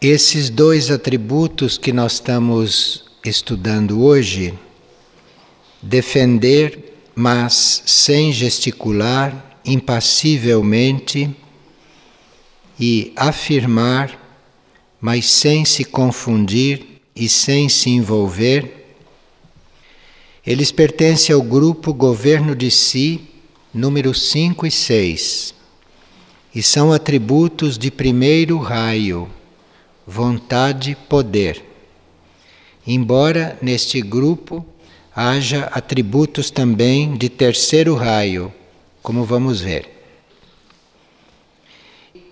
Esses dois atributos que nós estamos estudando hoje, defender, mas sem gesticular, impassivelmente, e afirmar, mas sem se confundir e sem se envolver, eles pertencem ao grupo Governo de Si, número 5 e 6, e são atributos de primeiro raio vontade, poder. Embora neste grupo haja atributos também de terceiro raio, como vamos ver.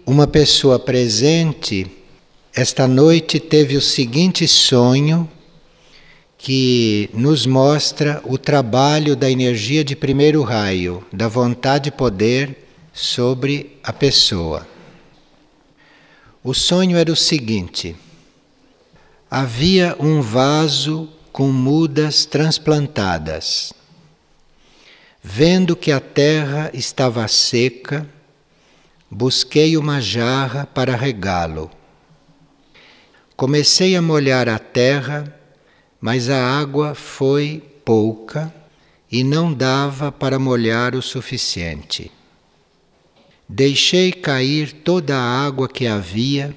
Uma pessoa presente esta noite teve o seguinte sonho que nos mostra o trabalho da energia de primeiro raio, da vontade poder sobre a pessoa. O sonho era o seguinte: havia um vaso com mudas transplantadas. Vendo que a terra estava seca, busquei uma jarra para regá-lo. Comecei a molhar a terra, mas a água foi pouca e não dava para molhar o suficiente. Deixei cair toda a água que havia,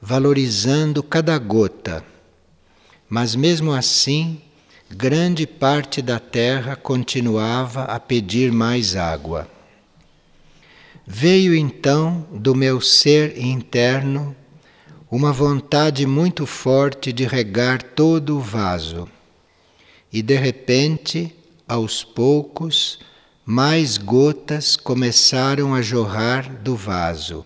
valorizando cada gota, mas mesmo assim, grande parte da terra continuava a pedir mais água. Veio então do meu ser interno uma vontade muito forte de regar todo o vaso, e de repente, aos poucos, mais gotas começaram a jorrar do vaso.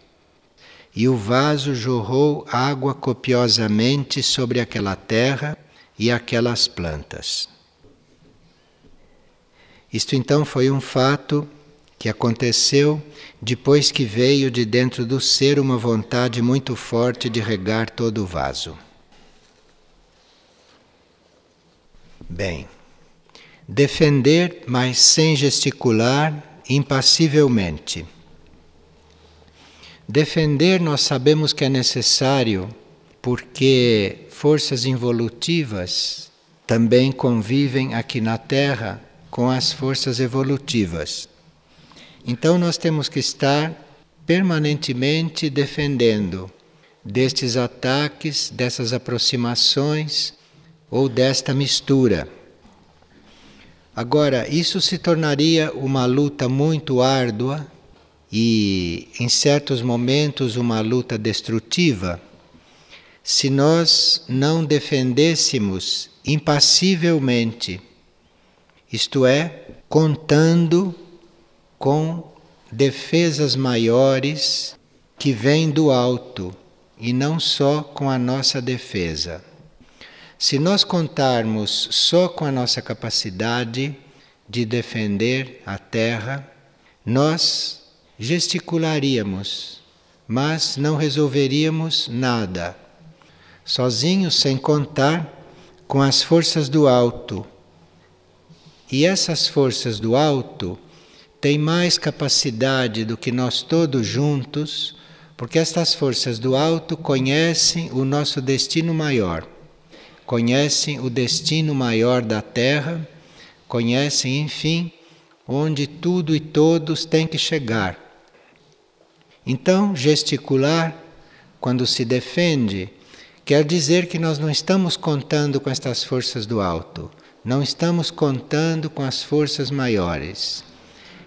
E o vaso jorrou água copiosamente sobre aquela terra e aquelas plantas. Isto então foi um fato que aconteceu depois que veio de dentro do ser uma vontade muito forte de regar todo o vaso. Bem, defender, mas sem gesticular, impassivelmente. Defender nós sabemos que é necessário porque forças involutivas também convivem aqui na Terra com as forças evolutivas. Então nós temos que estar permanentemente defendendo destes ataques, dessas aproximações ou desta mistura. Agora, isso se tornaria uma luta muito árdua e, em certos momentos, uma luta destrutiva se nós não defendêssemos impassivelmente, isto é, contando com defesas maiores que vêm do alto e não só com a nossa defesa. Se nós contarmos só com a nossa capacidade de defender a terra, nós gesticularíamos, mas não resolveríamos nada, sozinhos sem contar com as forças do alto. E essas forças do alto têm mais capacidade do que nós todos juntos, porque estas forças do alto conhecem o nosso destino maior conhecem o destino maior da Terra, conhecem, enfim, onde tudo e todos têm que chegar. Então, gesticular, quando se defende, quer dizer que nós não estamos contando com estas forças do alto, não estamos contando com as forças maiores.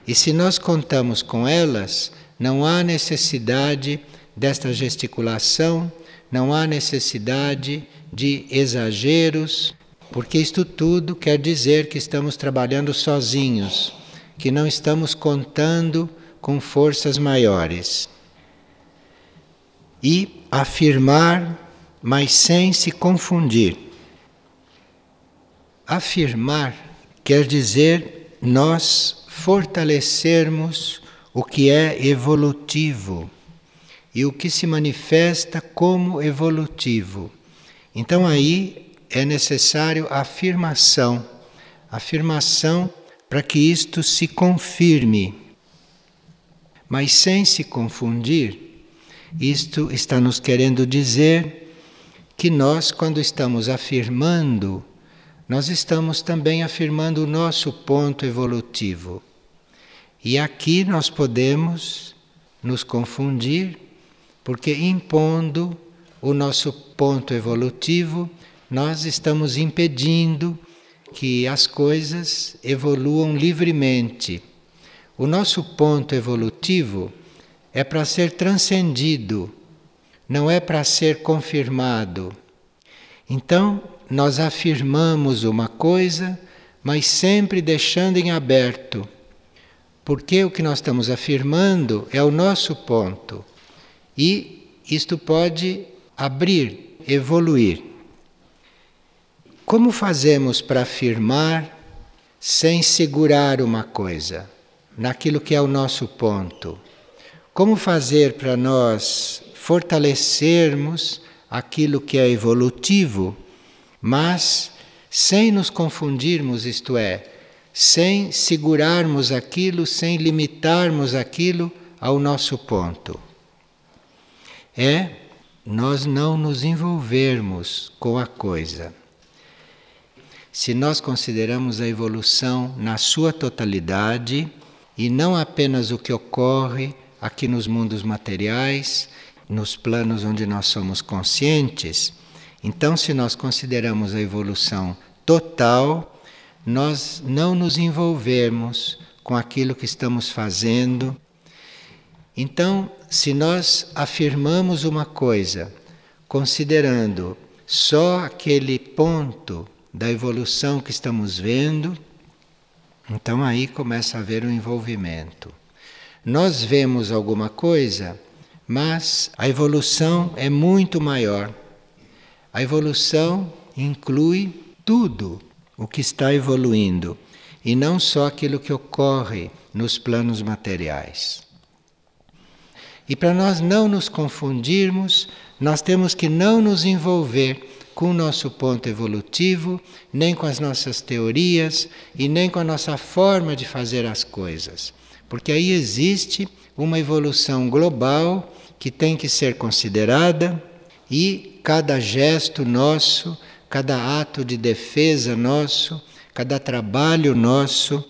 E se nós contamos com elas, não há necessidade desta gesticulação, não há necessidade de exageros, porque isto tudo quer dizer que estamos trabalhando sozinhos, que não estamos contando com forças maiores. E afirmar, mas sem se confundir. Afirmar quer dizer nós fortalecermos o que é evolutivo e o que se manifesta como evolutivo então aí é necessário a afirmação, afirmação para que isto se confirme. Mas sem se confundir, isto está nos querendo dizer que nós, quando estamos afirmando, nós estamos também afirmando o nosso ponto evolutivo. E aqui nós podemos nos confundir, porque impondo o nosso ponto evolutivo, nós estamos impedindo que as coisas evoluam livremente. O nosso ponto evolutivo é para ser transcendido, não é para ser confirmado. Então, nós afirmamos uma coisa, mas sempre deixando em aberto. Porque o que nós estamos afirmando é o nosso ponto. E isto pode abrir, evoluir. Como fazemos para afirmar sem segurar uma coisa, naquilo que é o nosso ponto? Como fazer para nós fortalecermos aquilo que é evolutivo, mas sem nos confundirmos, isto é, sem segurarmos aquilo, sem limitarmos aquilo ao nosso ponto? É nós não nos envolvermos com a coisa. Se nós consideramos a evolução na sua totalidade e não apenas o que ocorre aqui nos mundos materiais, nos planos onde nós somos conscientes, então, se nós consideramos a evolução total, nós não nos envolvermos com aquilo que estamos fazendo. Então, se nós afirmamos uma coisa, considerando só aquele ponto da evolução que estamos vendo, então aí começa a haver um envolvimento. Nós vemos alguma coisa, mas a evolução é muito maior. A evolução inclui tudo o que está evoluindo e não só aquilo que ocorre nos planos materiais. E para nós não nos confundirmos, nós temos que não nos envolver com o nosso ponto evolutivo, nem com as nossas teorias e nem com a nossa forma de fazer as coisas. Porque aí existe uma evolução global que tem que ser considerada e cada gesto nosso, cada ato de defesa nosso, cada trabalho nosso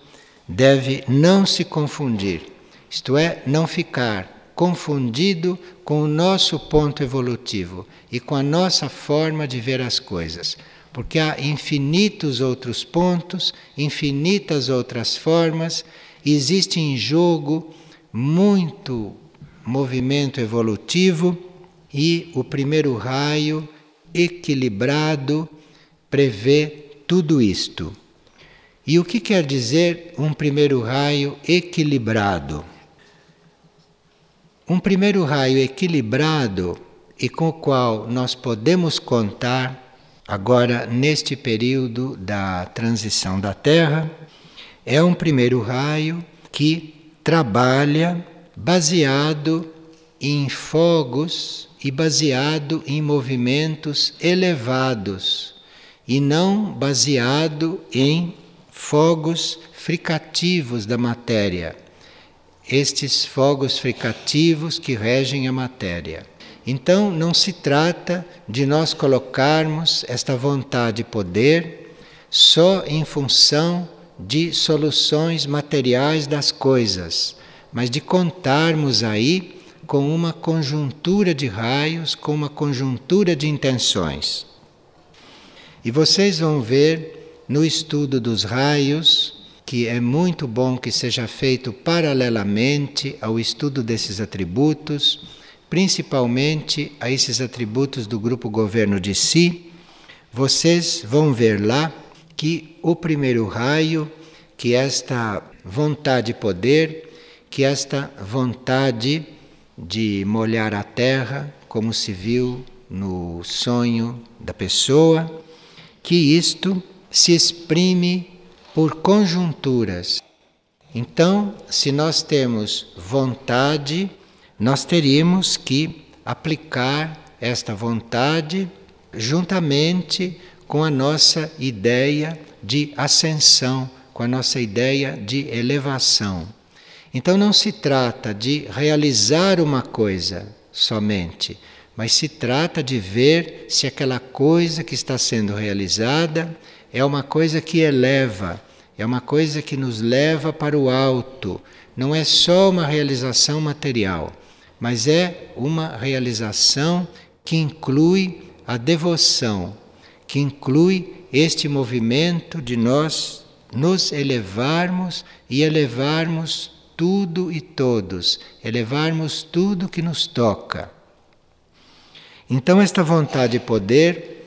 deve não se confundir, isto é, não ficar confundido com o nosso ponto evolutivo e com a nossa forma de ver as coisas. Porque há infinitos outros pontos, infinitas outras formas, existe em jogo muito movimento evolutivo e o primeiro raio equilibrado prevê tudo isto. E o que quer dizer um primeiro raio equilibrado? Um primeiro raio equilibrado e com o qual nós podemos contar agora neste período da transição da Terra é um primeiro raio que trabalha baseado em fogos e baseado em movimentos elevados e não baseado em fogos fricativos da matéria estes fogos fricativos que regem a matéria. Então, não se trata de nós colocarmos esta vontade e poder só em função de soluções materiais das coisas, mas de contarmos aí com uma conjuntura de raios, com uma conjuntura de intenções. E vocês vão ver no estudo dos raios que é muito bom que seja feito paralelamente ao estudo desses atributos, principalmente a esses atributos do grupo governo de si. Vocês vão ver lá que o primeiro raio, que esta vontade de poder, que esta vontade de molhar a terra, como se viu no sonho da pessoa, que isto se exprime por conjunturas. Então, se nós temos vontade, nós teríamos que aplicar esta vontade juntamente com a nossa ideia de ascensão, com a nossa ideia de elevação. Então não se trata de realizar uma coisa somente, mas se trata de ver se aquela coisa que está sendo realizada é uma coisa que eleva, é uma coisa que nos leva para o alto. Não é só uma realização material, mas é uma realização que inclui a devoção, que inclui este movimento de nós nos elevarmos e elevarmos tudo e todos, elevarmos tudo que nos toca. Então, esta vontade de poder,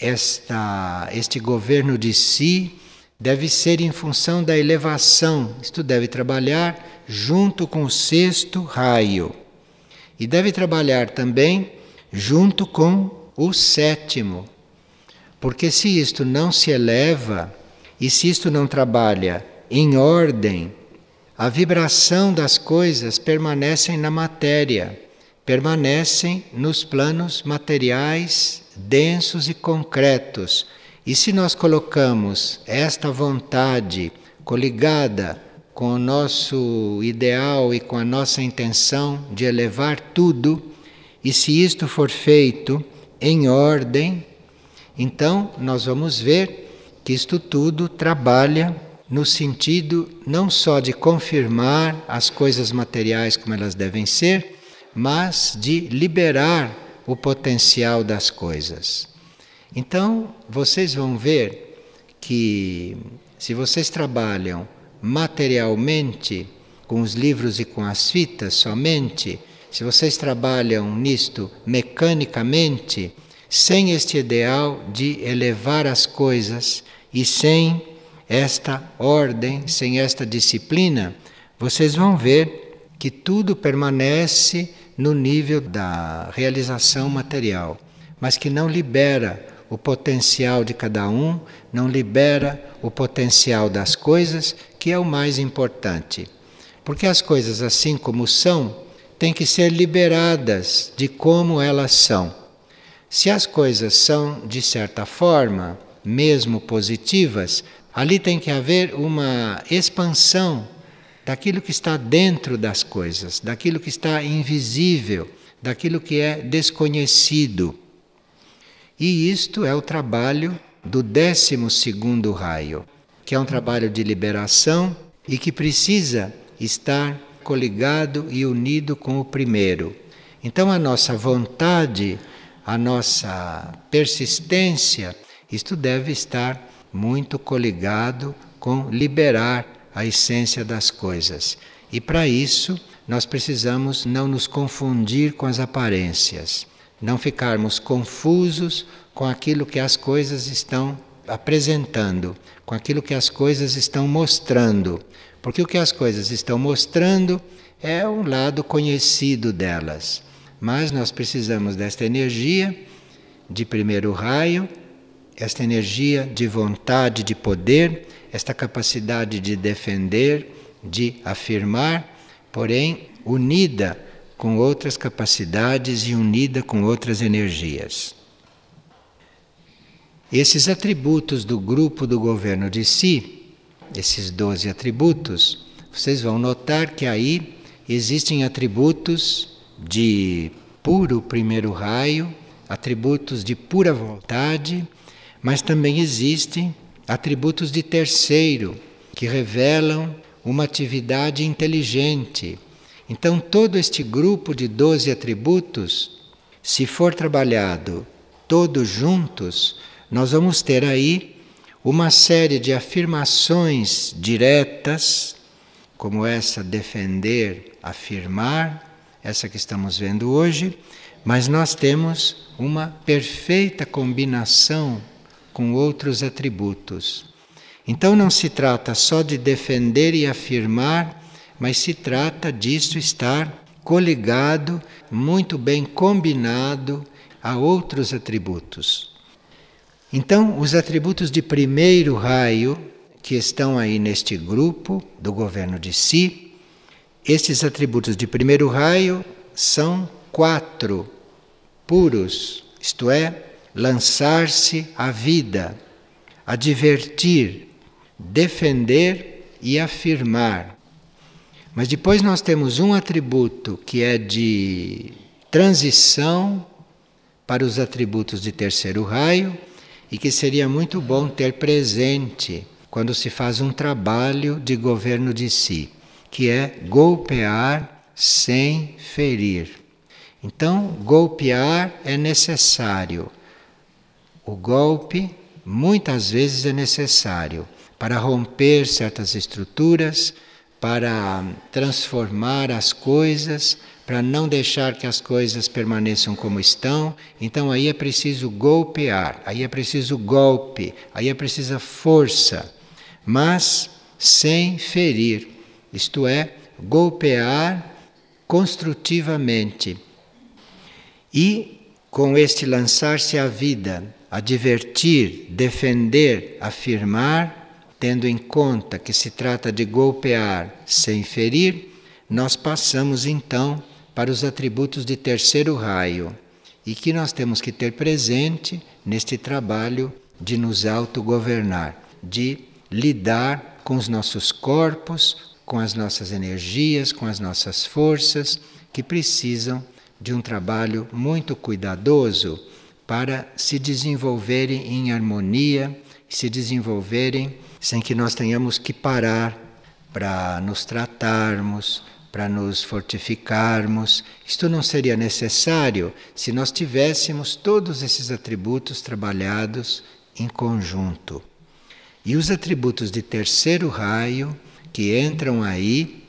esta, este governo de si, deve ser em função da elevação, isto deve trabalhar junto com o sexto raio. E deve trabalhar também junto com o sétimo. Porque se isto não se eleva e se isto não trabalha em ordem, a vibração das coisas permanecem na matéria, permanecem nos planos materiais densos e concretos. E se nós colocamos esta vontade coligada com o nosso ideal e com a nossa intenção de elevar tudo, e se isto for feito em ordem, então nós vamos ver que isto tudo trabalha no sentido não só de confirmar as coisas materiais como elas devem ser, mas de liberar o potencial das coisas. Então, vocês vão ver que se vocês trabalham materialmente com os livros e com as fitas somente, se vocês trabalham nisto mecanicamente, sem este ideal de elevar as coisas e sem esta ordem, sem esta disciplina, vocês vão ver que tudo permanece no nível da realização material, mas que não libera o potencial de cada um, não libera o potencial das coisas, que é o mais importante. Porque as coisas, assim como são, têm que ser liberadas de como elas são. Se as coisas são, de certa forma, mesmo positivas, Ali tem que haver uma expansão daquilo que está dentro das coisas, daquilo que está invisível, daquilo que é desconhecido. E isto é o trabalho do décimo segundo raio, que é um trabalho de liberação e que precisa estar coligado e unido com o primeiro. Então a nossa vontade, a nossa persistência, isto deve estar muito coligado com liberar a essência das coisas. E para isso, nós precisamos não nos confundir com as aparências, não ficarmos confusos com aquilo que as coisas estão apresentando, com aquilo que as coisas estão mostrando. Porque o que as coisas estão mostrando é um lado conhecido delas. Mas nós precisamos desta energia de primeiro raio esta energia de vontade, de poder, esta capacidade de defender, de afirmar, porém unida com outras capacidades e unida com outras energias. Esses atributos do grupo do governo de si, esses doze atributos, vocês vão notar que aí existem atributos de puro primeiro raio, atributos de pura vontade, mas também existem atributos de terceiro que revelam uma atividade inteligente. Então, todo este grupo de 12 atributos, se for trabalhado todos juntos, nós vamos ter aí uma série de afirmações diretas, como essa defender, afirmar, essa que estamos vendo hoje, mas nós temos uma perfeita combinação com outros atributos. Então não se trata só de defender e afirmar, mas se trata disso estar coligado, muito bem combinado a outros atributos. Então, os atributos de primeiro raio, que estão aí neste grupo do governo de si, estes atributos de primeiro raio são quatro puros, isto é, lançar-se à vida, advertir, defender e afirmar. Mas depois nós temos um atributo que é de transição para os atributos de terceiro raio e que seria muito bom ter presente quando se faz um trabalho de governo de si, que é golpear sem ferir. Então, golpear é necessário. O golpe muitas vezes é necessário para romper certas estruturas, para transformar as coisas, para não deixar que as coisas permaneçam como estão. Então aí é preciso golpear, aí é preciso golpe, aí é precisa força, mas sem ferir. Isto é, golpear construtivamente. E com este lançar-se à vida, advertir, defender, afirmar, tendo em conta que se trata de golpear sem ferir, nós passamos então para os atributos de terceiro raio e que nós temos que ter presente neste trabalho de nos autogovernar, de lidar com os nossos corpos, com as nossas energias, com as nossas forças, que precisam de um trabalho muito cuidadoso para se desenvolverem em harmonia, se desenvolverem sem que nós tenhamos que parar para nos tratarmos, para nos fortificarmos. Isto não seria necessário se nós tivéssemos todos esses atributos trabalhados em conjunto. E os atributos de terceiro raio que entram aí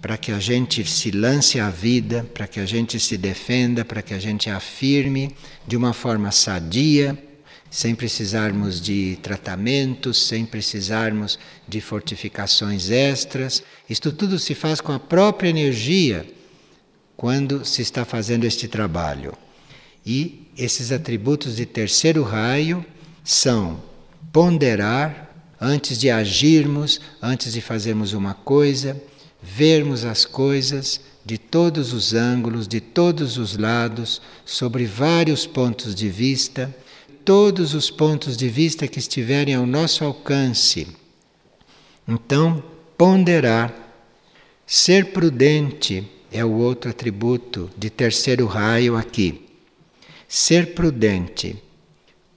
para que a gente se lance à vida, para que a gente se defenda, para que a gente afirme de uma forma sadia sem precisarmos de tratamentos, sem precisarmos de fortificações extras. Isto tudo se faz com a própria energia quando se está fazendo este trabalho. E esses atributos de terceiro raio são ponderar antes de agirmos, antes de fazermos uma coisa, vermos as coisas de todos os ângulos, de todos os lados, sobre vários pontos de vista todos os pontos de vista que estiverem ao nosso alcance. Então, ponderar, ser prudente é o outro atributo de terceiro raio aqui. Ser prudente,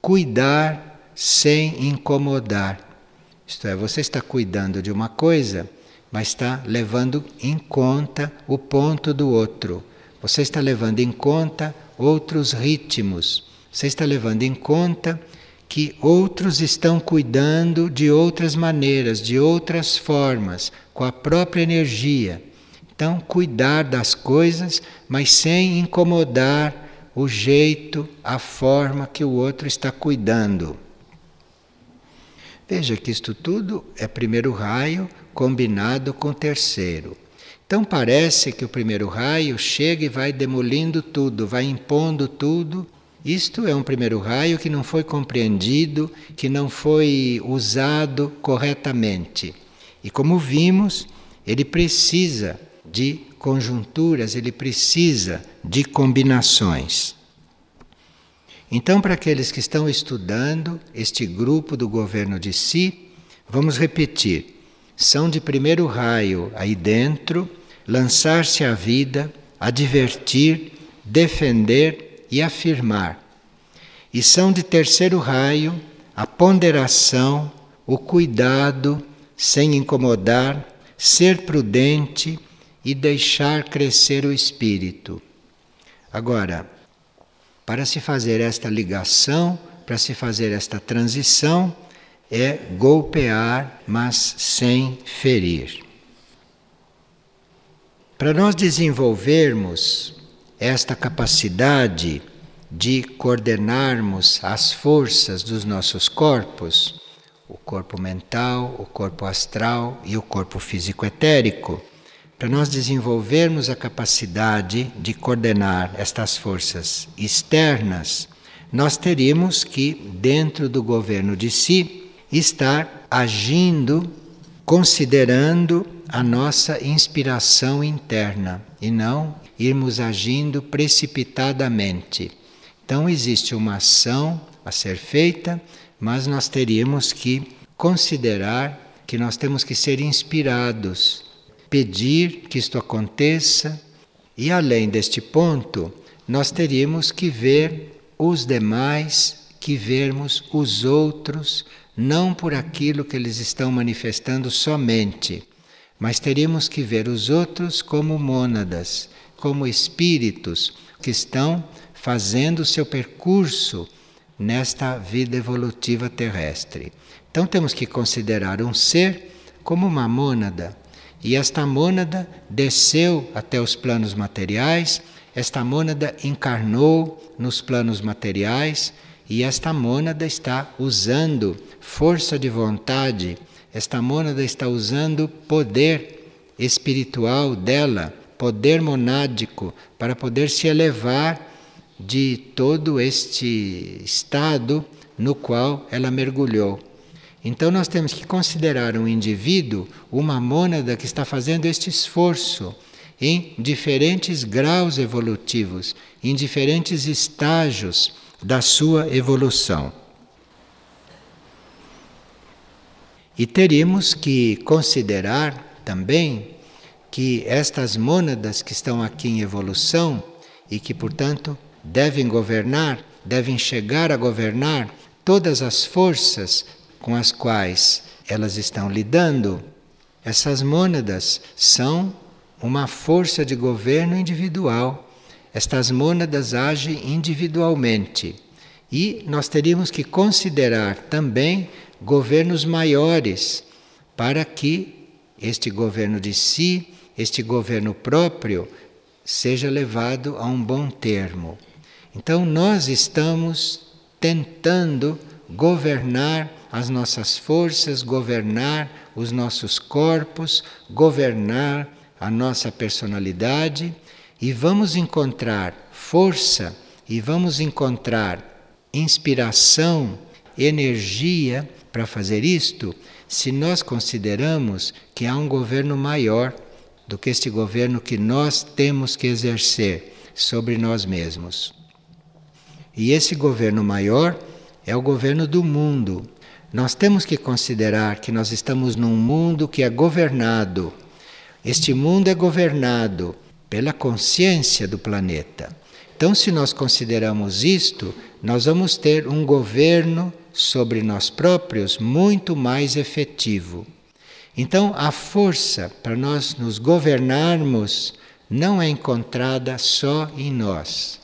cuidar sem incomodar. Isto é, você está cuidando de uma coisa, mas está levando em conta o ponto do outro. Você está levando em conta outros ritmos você está levando em conta que outros estão cuidando de outras maneiras, de outras formas, com a própria energia. Então, cuidar das coisas, mas sem incomodar o jeito, a forma que o outro está cuidando. Veja que isto tudo é primeiro raio combinado com o terceiro. Então parece que o primeiro raio chega e vai demolindo tudo, vai impondo tudo isto é um primeiro raio que não foi compreendido, que não foi usado corretamente. E como vimos, ele precisa de conjunturas, ele precisa de combinações. Então, para aqueles que estão estudando este grupo do governo de si, vamos repetir: são de primeiro raio aí dentro, lançar-se à vida, advertir, defender e afirmar. E são de terceiro raio a ponderação, o cuidado, sem incomodar, ser prudente e deixar crescer o espírito. Agora, para se fazer esta ligação, para se fazer esta transição, é golpear, mas sem ferir. Para nós desenvolvermos esta capacidade de coordenarmos as forças dos nossos corpos, o corpo mental, o corpo astral e o corpo físico etérico, para nós desenvolvermos a capacidade de coordenar estas forças externas, nós teríamos que, dentro do governo de si, estar agindo considerando a nossa inspiração interna e não irmos agindo precipitadamente. Então existe uma ação a ser feita, mas nós teríamos que considerar que nós temos que ser inspirados, pedir que isto aconteça, e além deste ponto, nós teríamos que ver os demais, que vermos os outros, não por aquilo que eles estão manifestando somente, mas teríamos que ver os outros como mônadas, como espíritos que estão fazendo o seu percurso nesta vida evolutiva terrestre. Então temos que considerar um ser como uma mônada. E esta mônada desceu até os planos materiais, esta mônada encarnou nos planos materiais e esta mônada está usando força de vontade, esta mônada está usando poder espiritual dela, poder monádico, para poder se elevar de todo este estado no qual ela mergulhou. Então nós temos que considerar um indivíduo uma mônada que está fazendo este esforço em diferentes graus evolutivos, em diferentes estágios da sua evolução. E teríamos que considerar também que estas mônadas que estão aqui em evolução e que, portanto, devem governar, devem chegar a governar todas as forças com as quais elas estão lidando, essas mônadas são uma força de governo individual. Estas mônadas agem individualmente. E nós teríamos que considerar também governos maiores para que este governo de si, este governo próprio, seja levado a um bom termo. Então nós estamos tentando governar as nossas forças, governar os nossos corpos, governar a nossa personalidade e vamos encontrar força e vamos encontrar inspiração, energia para fazer isto se nós consideramos que há um governo maior do que este governo que nós temos que exercer sobre nós mesmos. E esse governo maior é o governo do mundo, nós temos que considerar que nós estamos num mundo que é governado. Este mundo é governado pela consciência do planeta. Então, se nós consideramos isto, nós vamos ter um governo sobre nós próprios muito mais efetivo. Então, a força para nós nos governarmos não é encontrada só em nós.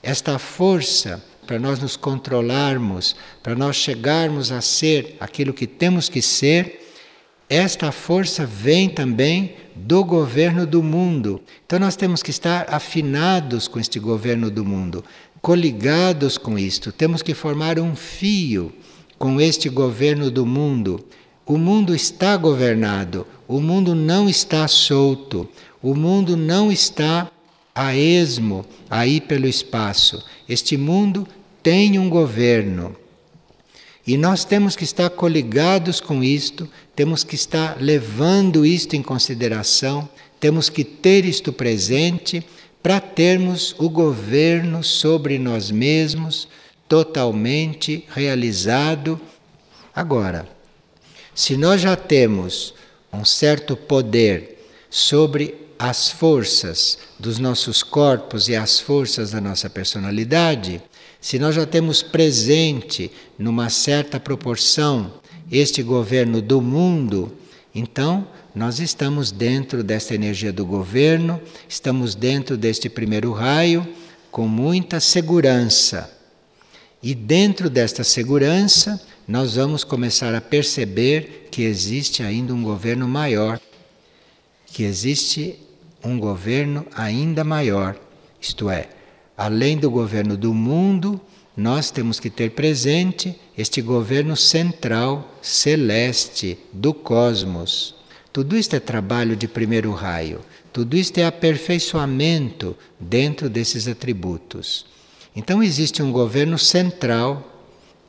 Esta força para nós nos controlarmos, para nós chegarmos a ser aquilo que temos que ser, esta força vem também do governo do mundo. Então nós temos que estar afinados com este governo do mundo, coligados com isto, temos que formar um fio com este governo do mundo. O mundo está governado, o mundo não está solto, o mundo não está a esmo aí pelo espaço. Este mundo tem um governo. E nós temos que estar coligados com isto, temos que estar levando isto em consideração, temos que ter isto presente para termos o governo sobre nós mesmos totalmente realizado. Agora, se nós já temos um certo poder sobre as forças dos nossos corpos e as forças da nossa personalidade, se nós já temos presente, numa certa proporção, este governo do mundo, então nós estamos dentro desta energia do governo, estamos dentro deste primeiro raio com muita segurança. E dentro desta segurança, nós vamos começar a perceber que existe ainda um governo maior, que existe um governo ainda maior, isto é, além do governo do mundo, nós temos que ter presente este governo central, celeste, do cosmos. Tudo isto é trabalho de primeiro raio, tudo isto é aperfeiçoamento dentro desses atributos. Então existe um governo central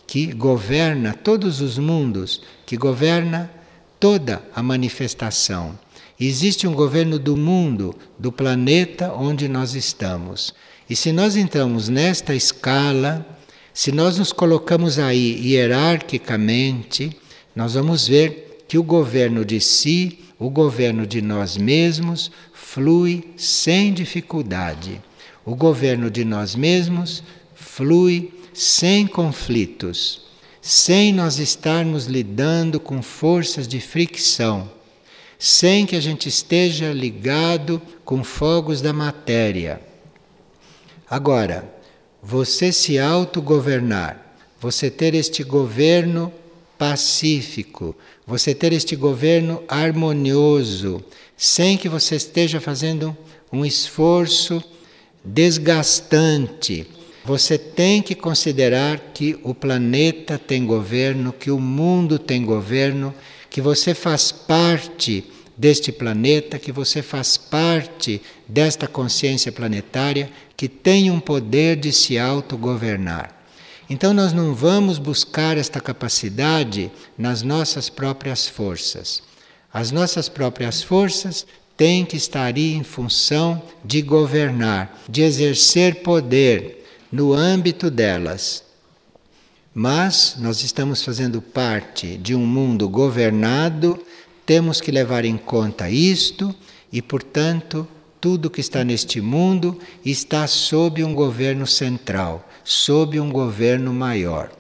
que governa todos os mundos, que governa toda a manifestação. Existe um governo do mundo, do planeta onde nós estamos. E se nós entramos nesta escala, se nós nos colocamos aí hierarquicamente, nós vamos ver que o governo de si, o governo de nós mesmos, flui sem dificuldade. O governo de nós mesmos flui sem conflitos, sem nós estarmos lidando com forças de fricção, sem que a gente esteja ligado com fogos da matéria. Agora, você se autogovernar, você ter este governo pacífico, você ter este governo harmonioso, sem que você esteja fazendo um esforço desgastante. Você tem que considerar que o planeta tem governo, que o mundo tem governo, que você faz parte deste planeta, que você faz parte desta consciência planetária que tem um poder de se autogovernar. Então nós não vamos buscar esta capacidade nas nossas próprias forças. As nossas próprias forças têm que estar em função de governar, de exercer poder no âmbito delas. Mas nós estamos fazendo parte de um mundo governado, temos que levar em conta isto e, portanto, tudo que está neste mundo está sob um governo central sob um governo maior.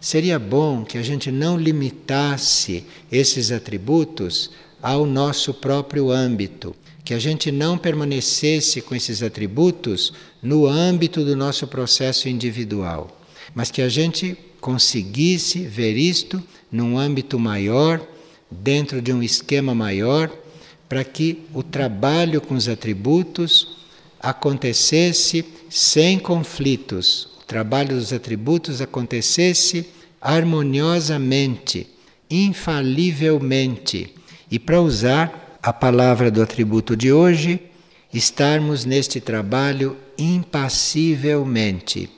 Seria bom que a gente não limitasse esses atributos ao nosso próprio âmbito, que a gente não permanecesse com esses atributos no âmbito do nosso processo individual, mas que a gente conseguisse ver isto num âmbito maior, dentro de um esquema maior, para que o trabalho com os atributos acontecesse sem conflitos, trabalho dos atributos acontecesse harmoniosamente, infalivelmente. E para usar a palavra do atributo de hoje, estarmos neste trabalho impassivelmente.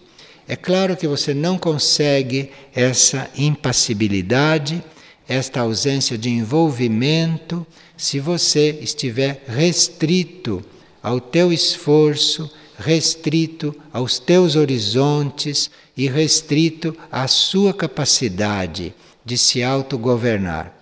É claro que você não consegue essa impassibilidade, esta ausência de envolvimento, se você estiver restrito ao teu esforço, restrito aos teus horizontes e restrito à sua capacidade de se autogovernar.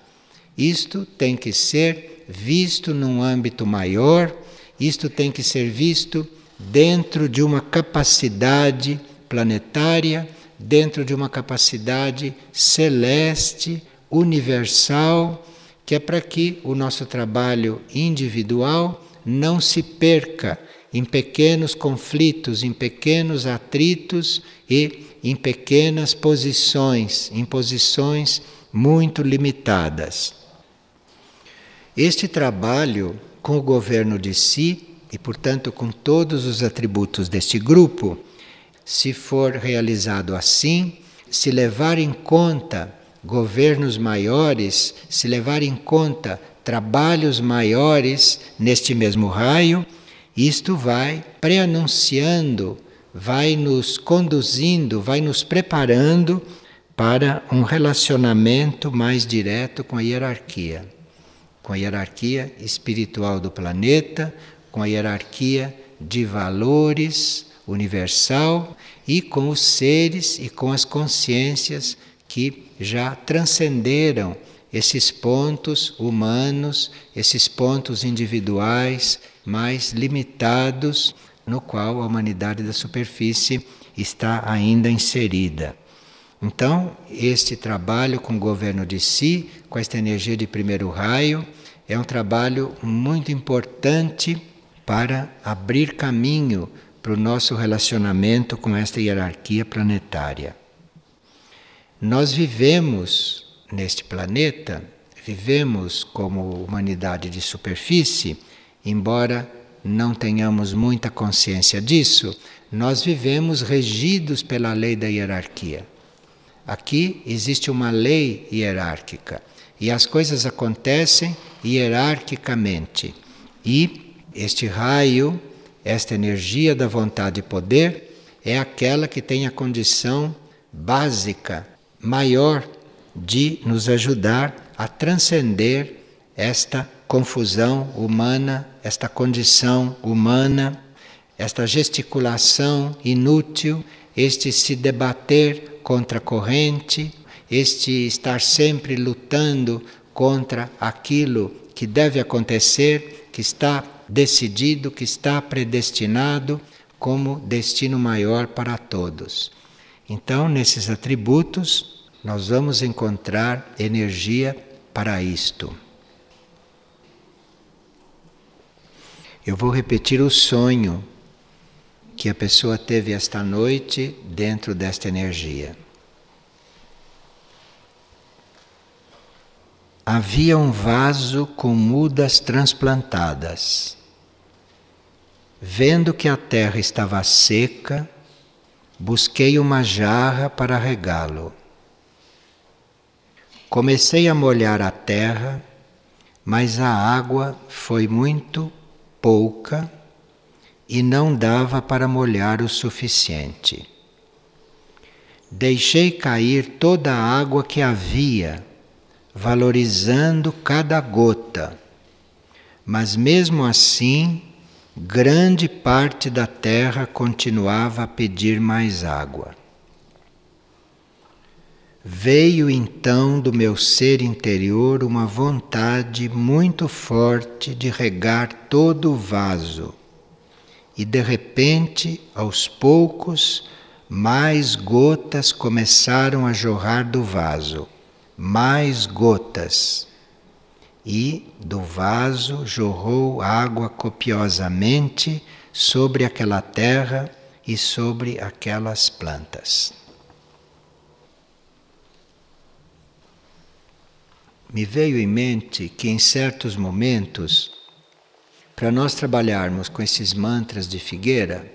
Isto tem que ser visto num âmbito maior, isto tem que ser visto dentro de uma capacidade planetária, dentro de uma capacidade celeste, universal, que é para que o nosso trabalho individual não se perca em pequenos conflitos, em pequenos atritos e em pequenas posições, em posições muito limitadas. Este trabalho com o governo de si e, portanto, com todos os atributos deste grupo, se for realizado assim, se levar em conta governos maiores, se levar em conta trabalhos maiores neste mesmo raio, isto vai preanunciando, vai nos conduzindo, vai nos preparando para um relacionamento mais direto com a hierarquia, com a hierarquia espiritual do planeta, com a hierarquia de valores universal e com os seres e com as consciências que já transcenderam esses pontos humanos, esses pontos individuais mais limitados no qual a humanidade da superfície está ainda inserida. Então, este trabalho com o governo de si, com esta energia de primeiro raio, é um trabalho muito importante para abrir caminho para o nosso relacionamento com esta hierarquia planetária. Nós vivemos neste planeta, vivemos como humanidade de superfície embora não tenhamos muita consciência disso, nós vivemos regidos pela lei da hierarquia. Aqui existe uma lei hierárquica e as coisas acontecem hierarquicamente. E este raio, esta energia da vontade e poder, é aquela que tem a condição básica, maior, de nos ajudar a transcender esta confusão humana, esta condição humana, esta gesticulação inútil, este se debater contra a corrente, este estar sempre lutando contra aquilo que deve acontecer, que está decidido, que está predestinado, como destino maior para todos. Então, nesses atributos, nós vamos encontrar energia para isto. Eu vou repetir o sonho que a pessoa teve esta noite dentro desta energia. Havia um vaso com mudas transplantadas. Vendo que a terra estava seca, busquei uma jarra para regá-lo. Comecei a molhar a terra, mas a água foi muito pouca e não dava para molhar o suficiente. Deixei cair toda a água que havia, valorizando cada gota, mas mesmo assim, grande parte da terra continuava a pedir mais água. Veio então do meu ser interior uma vontade muito forte de regar todo o vaso e de repente, aos poucos, mais gotas começaram a jorrar do vaso, mais gotas. E do vaso jorrou água copiosamente sobre aquela terra e sobre aquelas plantas. Me veio em mente que em certos momentos para nós trabalharmos com esses mantras de figueira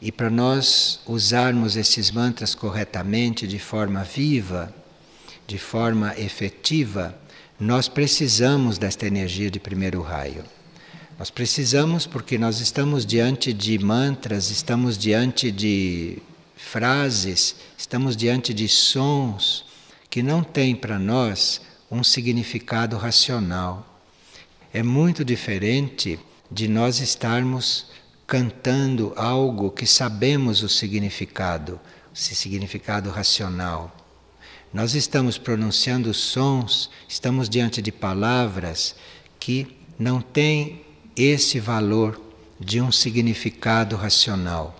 e para nós usarmos esses mantras corretamente, de forma viva, de forma efetiva, nós precisamos desta energia de primeiro raio. Nós precisamos porque nós estamos diante de mantras, estamos diante de frases, estamos diante de sons que não têm para nós um significado racional é muito diferente de nós estarmos cantando algo que sabemos o significado, esse significado racional. Nós estamos pronunciando sons, estamos diante de palavras que não têm esse valor de um significado racional.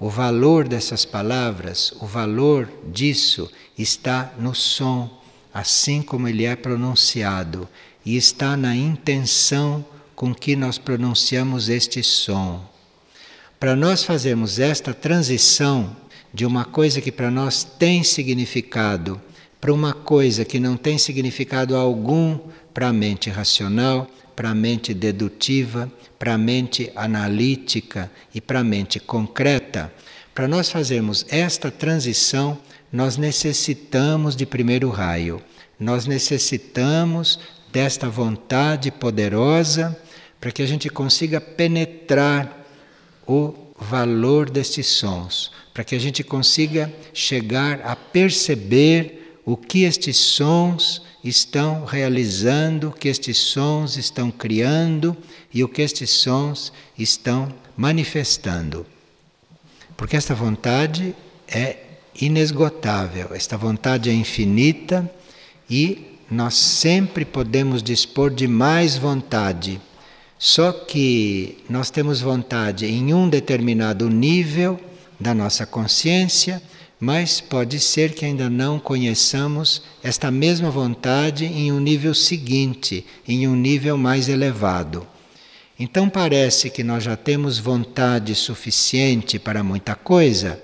O valor dessas palavras, o valor disso está no som, assim como ele é pronunciado e está na intenção com que nós pronunciamos este som. Para nós fazermos esta transição de uma coisa que para nós tem significado para uma coisa que não tem significado algum para a mente racional, para a mente dedutiva, para a mente analítica e para a mente concreta, para nós fazermos esta transição, nós necessitamos de primeiro raio. Nós necessitamos desta vontade poderosa para que a gente consiga penetrar o valor destes sons, para que a gente consiga chegar a perceber o que estes sons estão realizando, o que estes sons estão criando e o que estes sons estão manifestando. Porque esta vontade é inesgotável, esta vontade é infinita e nós sempre podemos dispor de mais vontade. Só que nós temos vontade em um determinado nível da nossa consciência, mas pode ser que ainda não conheçamos esta mesma vontade em um nível seguinte, em um nível mais elevado. Então parece que nós já temos vontade suficiente para muita coisa.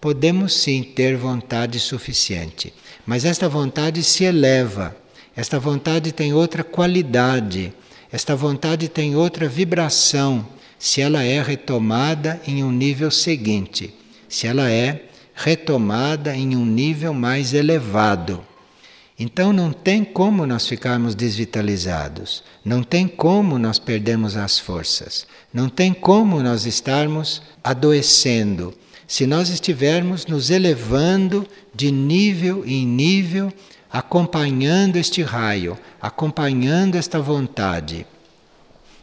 Podemos sim ter vontade suficiente. Mas esta vontade se eleva, esta vontade tem outra qualidade, esta vontade tem outra vibração se ela é retomada em um nível seguinte, se ela é retomada em um nível mais elevado. Então não tem como nós ficarmos desvitalizados, não tem como nós perdermos as forças, não tem como nós estarmos adoecendo. Se nós estivermos nos elevando de nível em nível, acompanhando este raio, acompanhando esta vontade.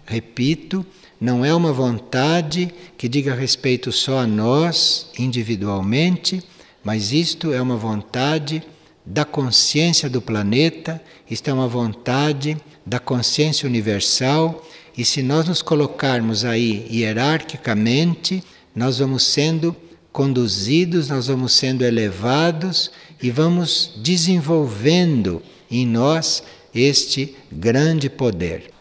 Repito, não é uma vontade que diga respeito só a nós individualmente, mas isto é uma vontade da consciência do planeta, isto é uma vontade da consciência universal, e se nós nos colocarmos aí hierarquicamente, nós vamos sendo conduzidos, nós vamos sendo elevados e vamos desenvolvendo em nós este grande poder.